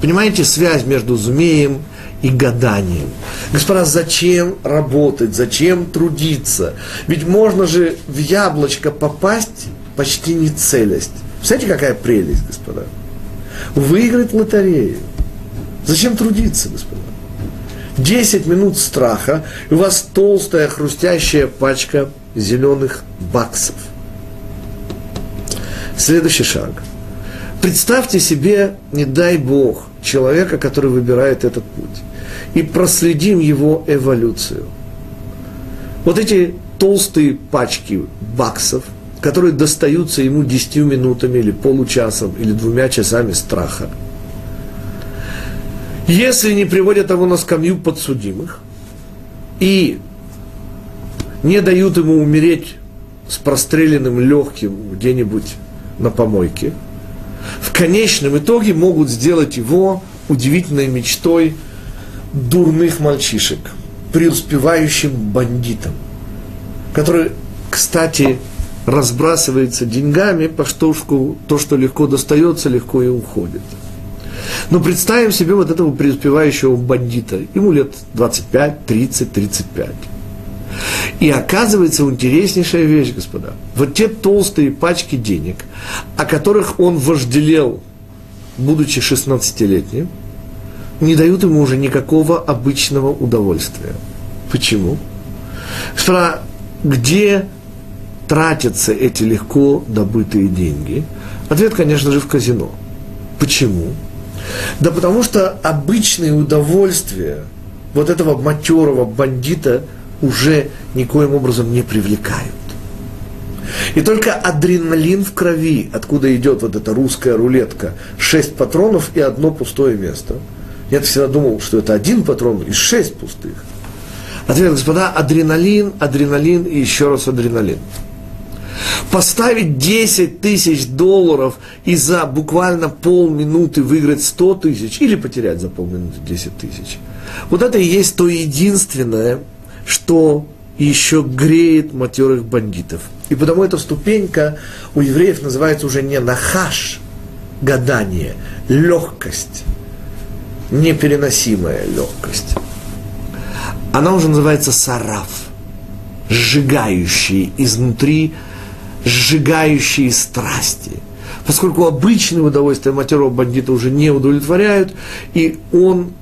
Speaker 1: Понимаете, связь между змеем и гаданием. Господа, зачем работать, зачем трудиться? Ведь можно же в яблочко попасть почти не целясь. Представляете, какая прелесть, господа? Выиграть лотерею. Зачем трудиться, господа? 10 минут страха, и у вас толстая хрустящая пачка зеленых баксов. Следующий шаг. Представьте себе, не дай Бог, человека, который выбирает этот путь. И проследим его эволюцию. Вот эти толстые пачки баксов, которые достаются ему десятью минутами или получасом или двумя часами страха – если не приводят его на скамью подсудимых и не дают ему умереть с простреленным легким где-нибудь на помойке, в конечном итоге могут сделать его удивительной мечтой дурных мальчишек, преуспевающим бандитом, который, кстати, разбрасывается деньгами, по штушку, то, что легко достается, легко и уходит – но представим себе вот этого преуспевающего бандита. Ему лет 25, 30, 35. И оказывается интереснейшая вещь, господа. Вот те толстые пачки денег, о которых он вожделел, будучи 16-летним, не дают ему уже никакого обычного удовольствия. Почему? Господа, где тратятся эти легко добытые деньги? Ответ, конечно же, в казино. Почему? Да потому что обычные удовольствия вот этого матерого бандита уже никоим образом не привлекают. И только адреналин в крови, откуда идет вот эта русская рулетка, шесть патронов и одно пустое место. Я всегда думал, что это один патрон и шесть пустых. Ответ, господа, адреналин, адреналин и еще раз адреналин поставить 10 тысяч долларов и за буквально полминуты выиграть 100 тысяч или потерять за полминуты 10 тысяч. Вот это и есть то единственное, что еще греет матерых бандитов. И потому эта ступенька у евреев называется уже не нахаш, гадание, легкость, непереносимая легкость. Она уже называется сараф, сжигающий изнутри сжигающие страсти. Поскольку обычные удовольствия матерого бандита уже не удовлетворяют, и он,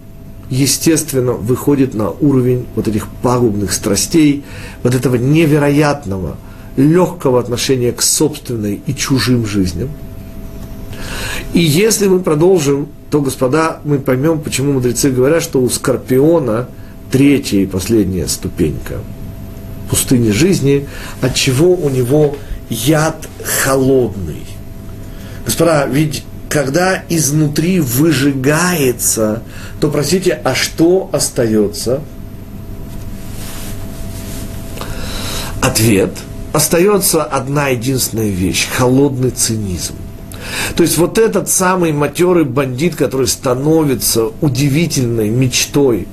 Speaker 1: естественно, выходит на уровень вот этих пагубных страстей, вот этого невероятного, легкого отношения к собственной и чужим жизням. И если мы продолжим, то, господа, мы поймем, почему мудрецы говорят, что у Скорпиона третья и последняя ступенька пустыни жизни, от чего у него яд холодный. Господа, ведь когда изнутри выжигается, то, простите, а что остается? Ответ. Остается одна единственная вещь – холодный цинизм. То есть вот этот самый матерый бандит, который становится удивительной мечтой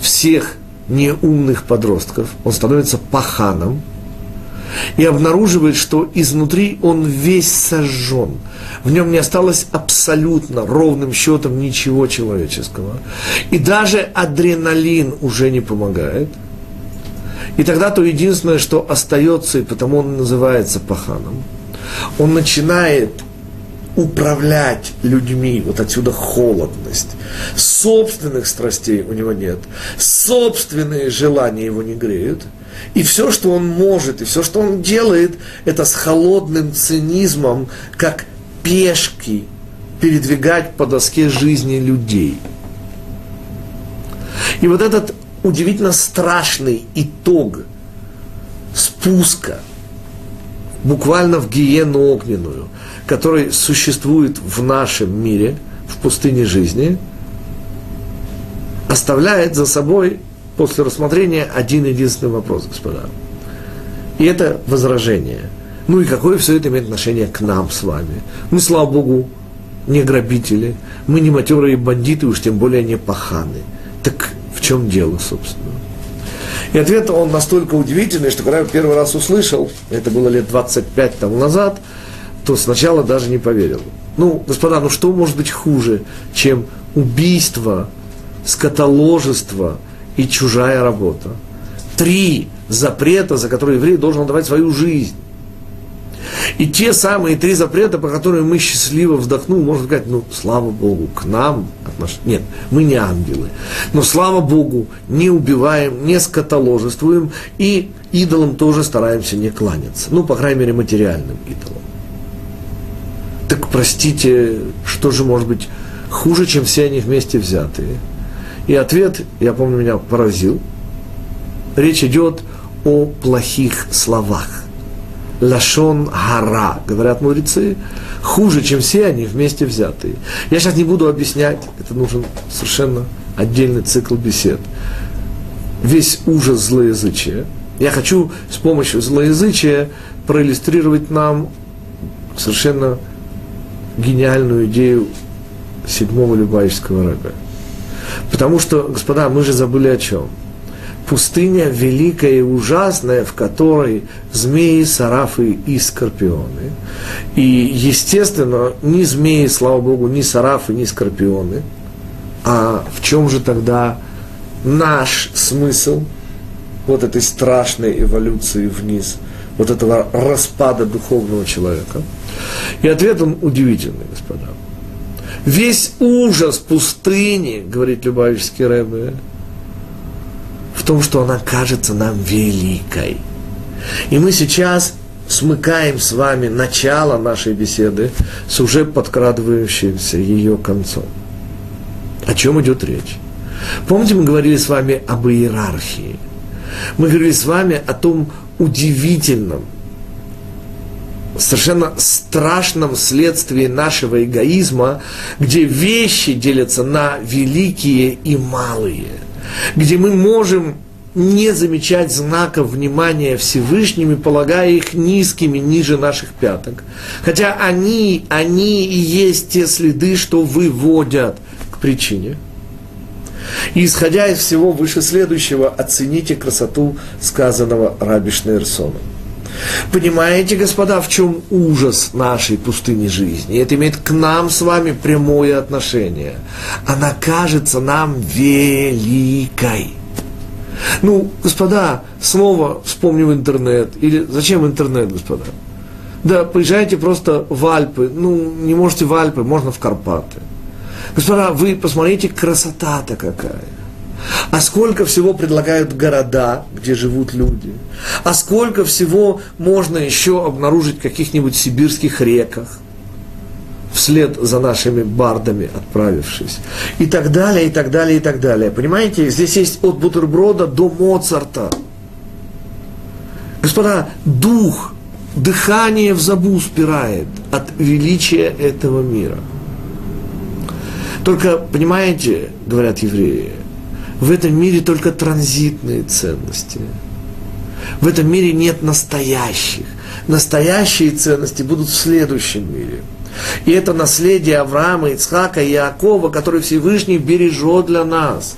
Speaker 1: всех неумных подростков, он становится паханом – и обнаруживает, что изнутри он весь сожжен. В нем не осталось абсолютно ровным счетом ничего человеческого. И даже адреналин уже не помогает. И тогда то единственное, что остается, и потому он называется паханом, он начинает управлять людьми, вот отсюда холодность. Собственных страстей у него нет, собственные желания его не греют – и все, что он может, и все, что он делает, это с холодным цинизмом, как пешки, передвигать по доске жизни людей. И вот этот удивительно страшный итог спуска буквально в гиену огненную, который существует в нашем мире, в пустыне жизни, оставляет за собой после рассмотрения один единственный вопрос, господа. И это возражение. Ну и какое все это имеет отношение к нам с вами? Мы, слава Богу, не грабители, мы не матерые бандиты, уж тем более не паханы. Так в чем дело, собственно? И ответ он настолько удивительный, что когда я первый раз услышал, это было лет 25 тому назад, то сначала даже не поверил. Ну, господа, ну что может быть хуже, чем убийство скотоложество и чужая работа. Три запрета, за которые еврей должен отдавать свою жизнь. И те самые три запрета, по которым мы счастливо вздохнули, можно сказать, ну, слава Богу, к нам отнош... Нет, мы не ангелы. Но слава Богу, не убиваем, не скотоложествуем и идолам тоже стараемся не кланяться. Ну, по крайней мере, материальным идолам. Так простите, что же может быть хуже, чем все они вместе взятые? И ответ, я помню, меня поразил. Речь идет о плохих словах лашон гара, говорят мудрецы, хуже, чем все они вместе взятые. Я сейчас не буду объяснять, это нужен совершенно отдельный цикл бесед. Весь ужас злоязычия. Я хочу с помощью злоязычия проиллюстрировать нам совершенно гениальную идею седьмого любавического рага. Потому что, господа, мы же забыли о чем – пустыня великая и ужасная, в которой змеи, сарафы и скорпионы. И, естественно, ни змеи, слава Богу, ни сарафы, ни скорпионы. А в чем же тогда наш смысл вот этой страшной эволюции вниз, вот этого распада духовного человека? И ответ он удивительный, господа. Весь ужас пустыни, говорит Любавический Рэбе, том, что она кажется нам великой. И мы сейчас смыкаем с вами начало нашей беседы с уже подкрадывающимся ее концом. О чем идет речь? Помните, мы говорили с вами об иерархии. Мы говорили с вами о том удивительном, совершенно страшном следствии нашего эгоизма, где вещи делятся на великие и малые – где мы можем не замечать знаков внимания Всевышними, полагая их низкими, ниже наших пяток. Хотя они, они и есть те следы, что выводят к причине. И исходя из всего вышеследующего, оцените красоту сказанного Раби Шнейрсоном. Понимаете, господа, в чем ужас нашей пустыни жизни? Это имеет к нам с вами прямое отношение. Она кажется нам великой. Ну, господа, снова вспомним интернет. Или зачем интернет, господа? Да, поезжайте просто в Альпы. Ну, не можете в Альпы, можно в Карпаты. Господа, вы посмотрите, красота-то какая. А сколько всего предлагают города, где живут люди. А сколько всего можно еще обнаружить в каких-нибудь сибирских реках вслед за нашими бардами отправившись. И так далее, и так далее, и так далее. Понимаете, здесь есть от бутерброда до Моцарта. Господа, дух, дыхание в забу спирает от величия этого мира. Только, понимаете, говорят евреи, в этом мире только транзитные ценности. В этом мире нет настоящих. Настоящие ценности будут в следующем мире. И это наследие Авраама, Ицхака и Иакова, который Всевышний бережет для нас.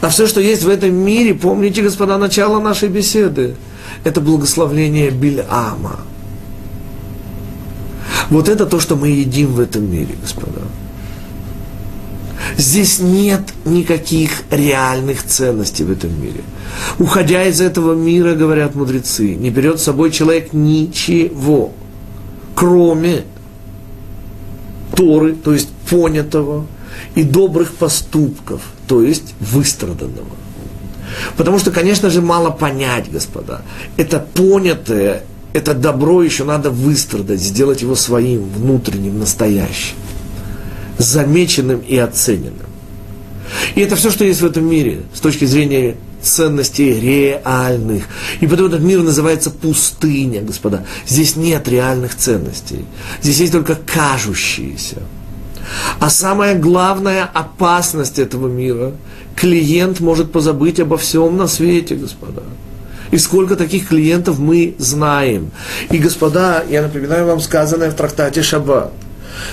Speaker 1: А все, что есть в этом мире, помните, господа, начало нашей беседы, это благословление Бильама. Вот это то, что мы едим в этом мире, господа. Здесь нет никаких реальных ценностей в этом мире. Уходя из этого мира, говорят мудрецы, не берет с собой человек ничего, кроме Торы, то есть понятого, и добрых поступков, то есть выстраданного. Потому что, конечно же, мало понять, господа. Это понятое, это добро еще надо выстрадать, сделать его своим, внутренним, настоящим замеченным и оцененным. И это все, что есть в этом мире с точки зрения ценностей реальных. И потом этот мир называется пустыня, господа. Здесь нет реальных ценностей. Здесь есть только кажущиеся. А самая главная опасность этого мира – клиент может позабыть обо всем на свете, господа. И сколько таких клиентов мы знаем. И, господа, я напоминаю вам сказанное в трактате «Шаббат»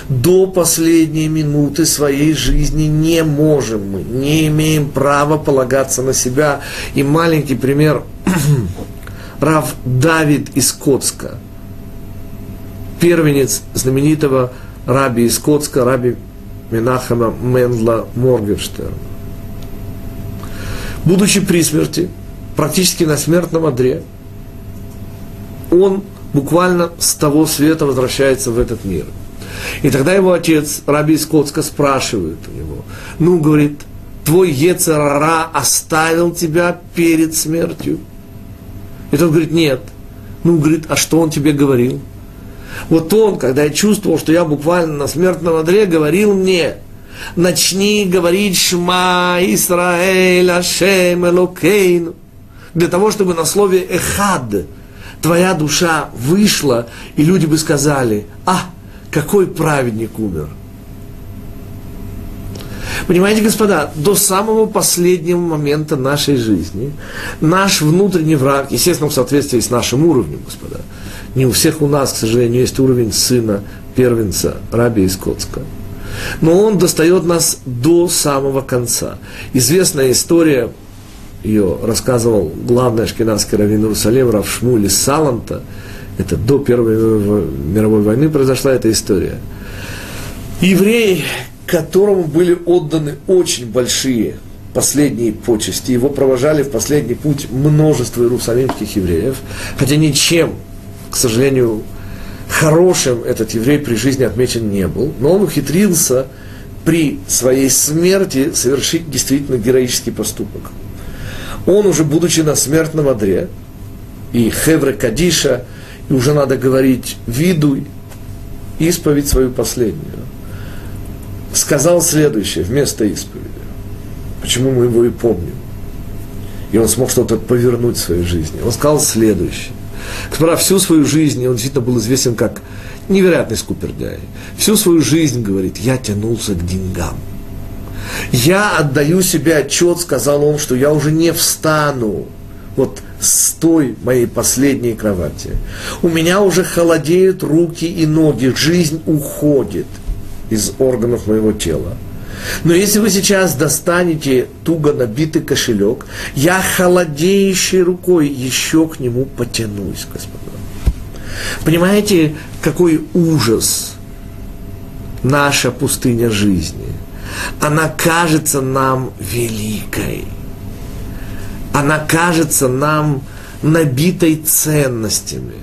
Speaker 1: до последней минуты своей жизни не можем мы, не имеем права полагаться на себя. И маленький пример, <clears throat> Рав Давид из Коцка, первенец знаменитого раби из Коцка, раби Менахема Мендла Моргенштерна. будучи при смерти, практически на смертном одре, он буквально с того света возвращается в этот мир. И тогда его отец, Раби Скотска, спрашивает у него, ну, говорит, твой Ецерара оставил тебя перед смертью? И тот говорит, нет. Ну, говорит, а что он тебе говорил? Вот он, когда я чувствовал, что я буквально на смертном одре, говорил мне, начни говорить Шма Исраэль Ашем Элокейну, для того, чтобы на слове Эхад твоя душа вышла, и люди бы сказали, а, какой праведник умер. Понимаете, господа, до самого последнего момента нашей жизни наш внутренний враг, естественно, в соответствии с нашим уровнем, господа, не у всех у нас, к сожалению, есть уровень сына, первенца, раби из. Но он достает нас до самого конца. Известная история, ее рассказывал главный ашкенадский раввин Иерусалим, Рав Шмули Саланта, это до Первой мировой войны произошла эта история. Еврей, которому были отданы очень большие последние почести, его провожали в последний путь множество иерусалимских евреев, хотя ничем к сожалению, хорошим этот еврей при жизни отмечен не был, но он ухитрился при своей смерти совершить действительно героический поступок. Он уже, будучи на смертном одре, и Хевре Кадиша, и уже надо говорить «видуй», исповедь свою последнюю, сказал следующее вместо исповеди. Почему мы его и помним? И он смог что-то повернуть в своей жизни. Он сказал следующее. Капара всю свою жизнь, он действительно был известен как невероятный скупердяй. Всю свою жизнь, говорит, я тянулся к деньгам. Я отдаю себе отчет, сказал он, что я уже не встану вот с той моей последней кровати. У меня уже холодеют руки и ноги, жизнь уходит из органов моего тела. Но если вы сейчас достанете туго набитый кошелек, я холодеющей рукой еще к нему потянусь, господа. Понимаете, какой ужас наша пустыня жизни. Она кажется нам великой. Она кажется нам набитой ценностями.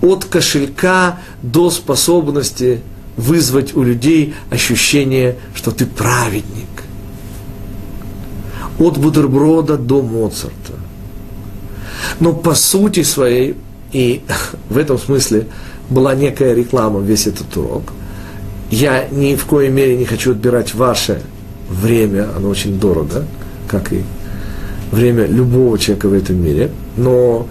Speaker 1: От кошелька до способности вызвать у людей ощущение, что ты праведник. От бутерброда до Моцарта. Но по сути своей, и <laughs> в этом смысле была некая реклама весь этот урок, я ни в коей мере не хочу отбирать ваше время, оно очень дорого, как и время любого человека в этом мире, но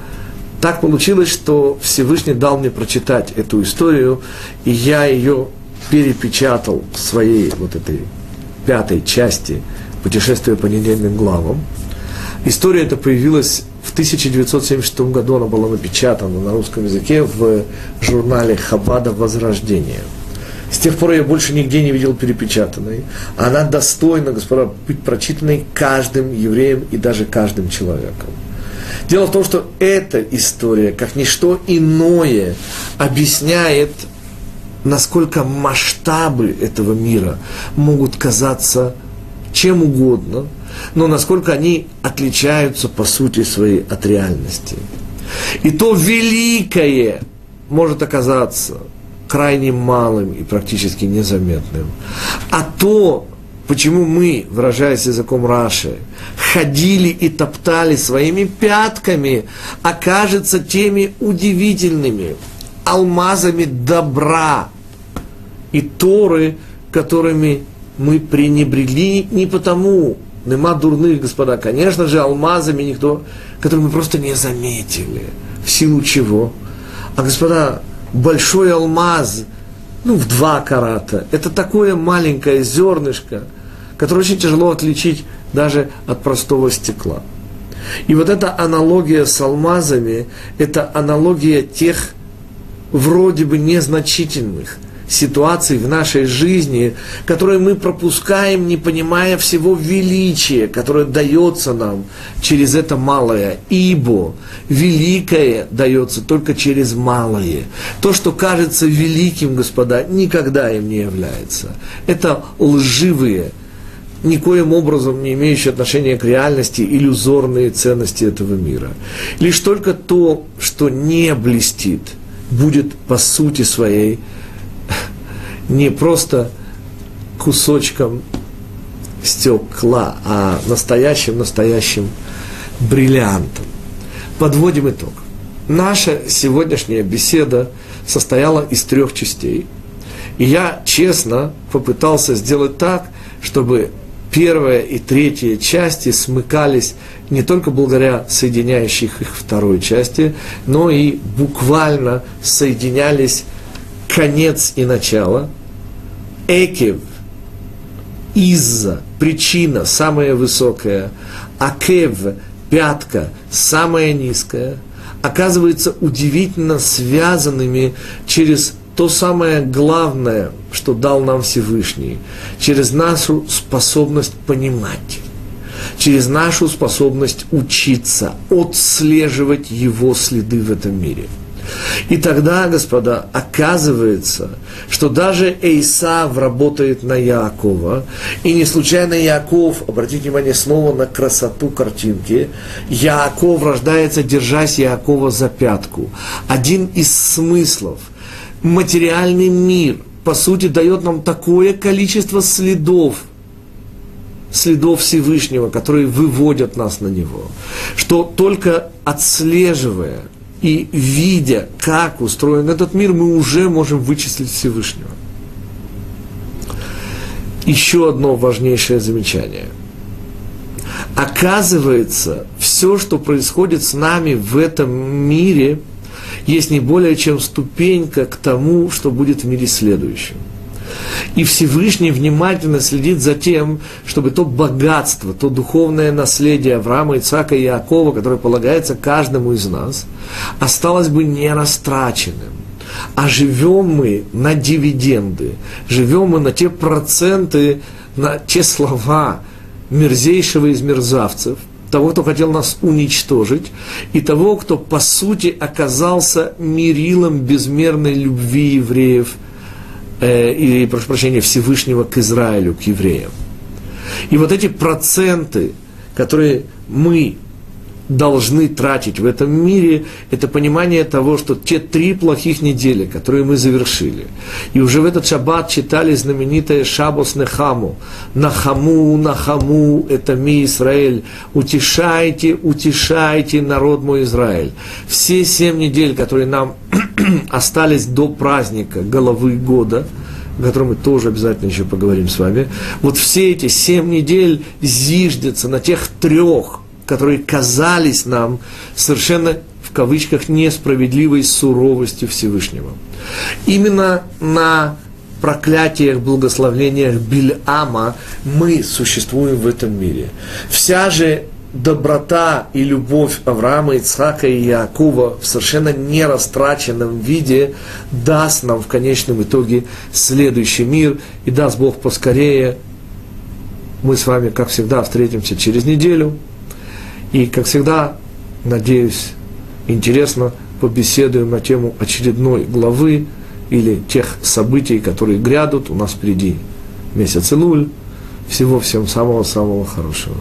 Speaker 1: так получилось, что Всевышний дал мне прочитать эту историю, и я ее перепечатал в своей вот этой пятой части «Путешествие по недельным главам». История эта появилась в 1976 году, она была напечатана на русском языке в журнале «Хабада Возрождение». С тех пор я больше нигде не видел перепечатанной. Она достойна, господа, быть прочитанной каждым евреем и даже каждым человеком. Дело в том, что эта история, как ничто иное, объясняет, насколько масштабы этого мира могут казаться чем угодно, но насколько они отличаются по сути своей от реальности. И то великое может оказаться крайне малым и практически незаметным. А то почему мы, выражаясь языком Раши, ходили и топтали своими пятками, окажется теми удивительными алмазами добра и Торы, которыми мы пренебрегли не потому, нема дурных, господа, конечно же, алмазами никто, которые мы просто не заметили. В силу чего? А, господа, большой алмаз, ну, в два карата, это такое маленькое зернышко – который очень тяжело отличить даже от простого стекла. И вот эта аналогия с алмазами, это аналогия тех вроде бы незначительных ситуаций в нашей жизни, которые мы пропускаем, не понимая всего величия, которое дается нам через это малое. Ибо великое дается только через малое. То, что кажется великим, господа, никогда им не является. Это лживые, никоим образом не имеющие отношения к реальности, иллюзорные ценности этого мира. Лишь только то, что не блестит, будет по сути своей не просто кусочком стекла, а настоящим-настоящим бриллиантом. Подводим итог. Наша сегодняшняя беседа состояла из трех частей. И я честно попытался сделать так, чтобы первая и третья части смыкались не только благодаря соединяющих их второй части, но и буквально соединялись конец и начало. Экев, из-за, причина самая высокая, акев, пятка самая низкая, оказывается удивительно связанными через то самое главное, что дал нам Всевышний, через нашу способность понимать, через нашу способность учиться, отслеживать его следы в этом мире – и тогда, господа, оказывается, что даже Эйсав работает на Яакова, и не случайно Яаков, обратите внимание снова на красоту картинки, Яаков рождается, держась Яакова за пятку. Один из смыслов. Материальный мир, по сути, дает нам такое количество следов, следов Всевышнего, которые выводят нас на него, что только отслеживая – и видя, как устроен этот мир, мы уже можем вычислить Всевышнего. Еще одно важнейшее замечание. Оказывается, все, что происходит с нами в этом мире, есть не более чем ступенька к тому, что будет в мире следующем. И Всевышний внимательно следит за тем, чтобы то богатство, то духовное наследие Авраама, Ицака и Иакова, которое полагается каждому из нас, осталось бы не растраченным. А живем мы на дивиденды, живем мы на те проценты, на те слова мерзейшего из мерзавцев, того, кто хотел нас уничтожить, и того, кто, по сути, оказался мерилом безмерной любви евреев – э, и, прошу прощения, Всевышнего к Израилю, к евреям. И вот эти проценты, которые мы должны тратить в этом мире, это понимание того, что те три плохих недели, которые мы завершили, и уже в этот шаббат читали знаменитое Шабос Нехаму, Нахаму, Нахаму, это ми Израиль, утешайте, утешайте народ мой Израиль. Все семь недель, которые нам <clears throat> остались до праздника головы года, о котором мы тоже обязательно еще поговорим с вами, вот все эти семь недель зиждятся на тех трех, которые казались нам совершенно в кавычках несправедливой суровостью Всевышнего. Именно на проклятиях, благословлениях Бильама мы существуем в этом мире. Вся же доброта и любовь Авраама, Ицхака и Якова в совершенно нерастраченном виде даст нам в конечном итоге следующий мир и даст Бог поскорее. Мы с вами, как всегда, встретимся через неделю. И, как всегда, надеюсь, интересно побеседуем на тему очередной главы или тех событий, которые грядут. У нас впереди месяц Илуль. Всего всем самого-самого хорошего.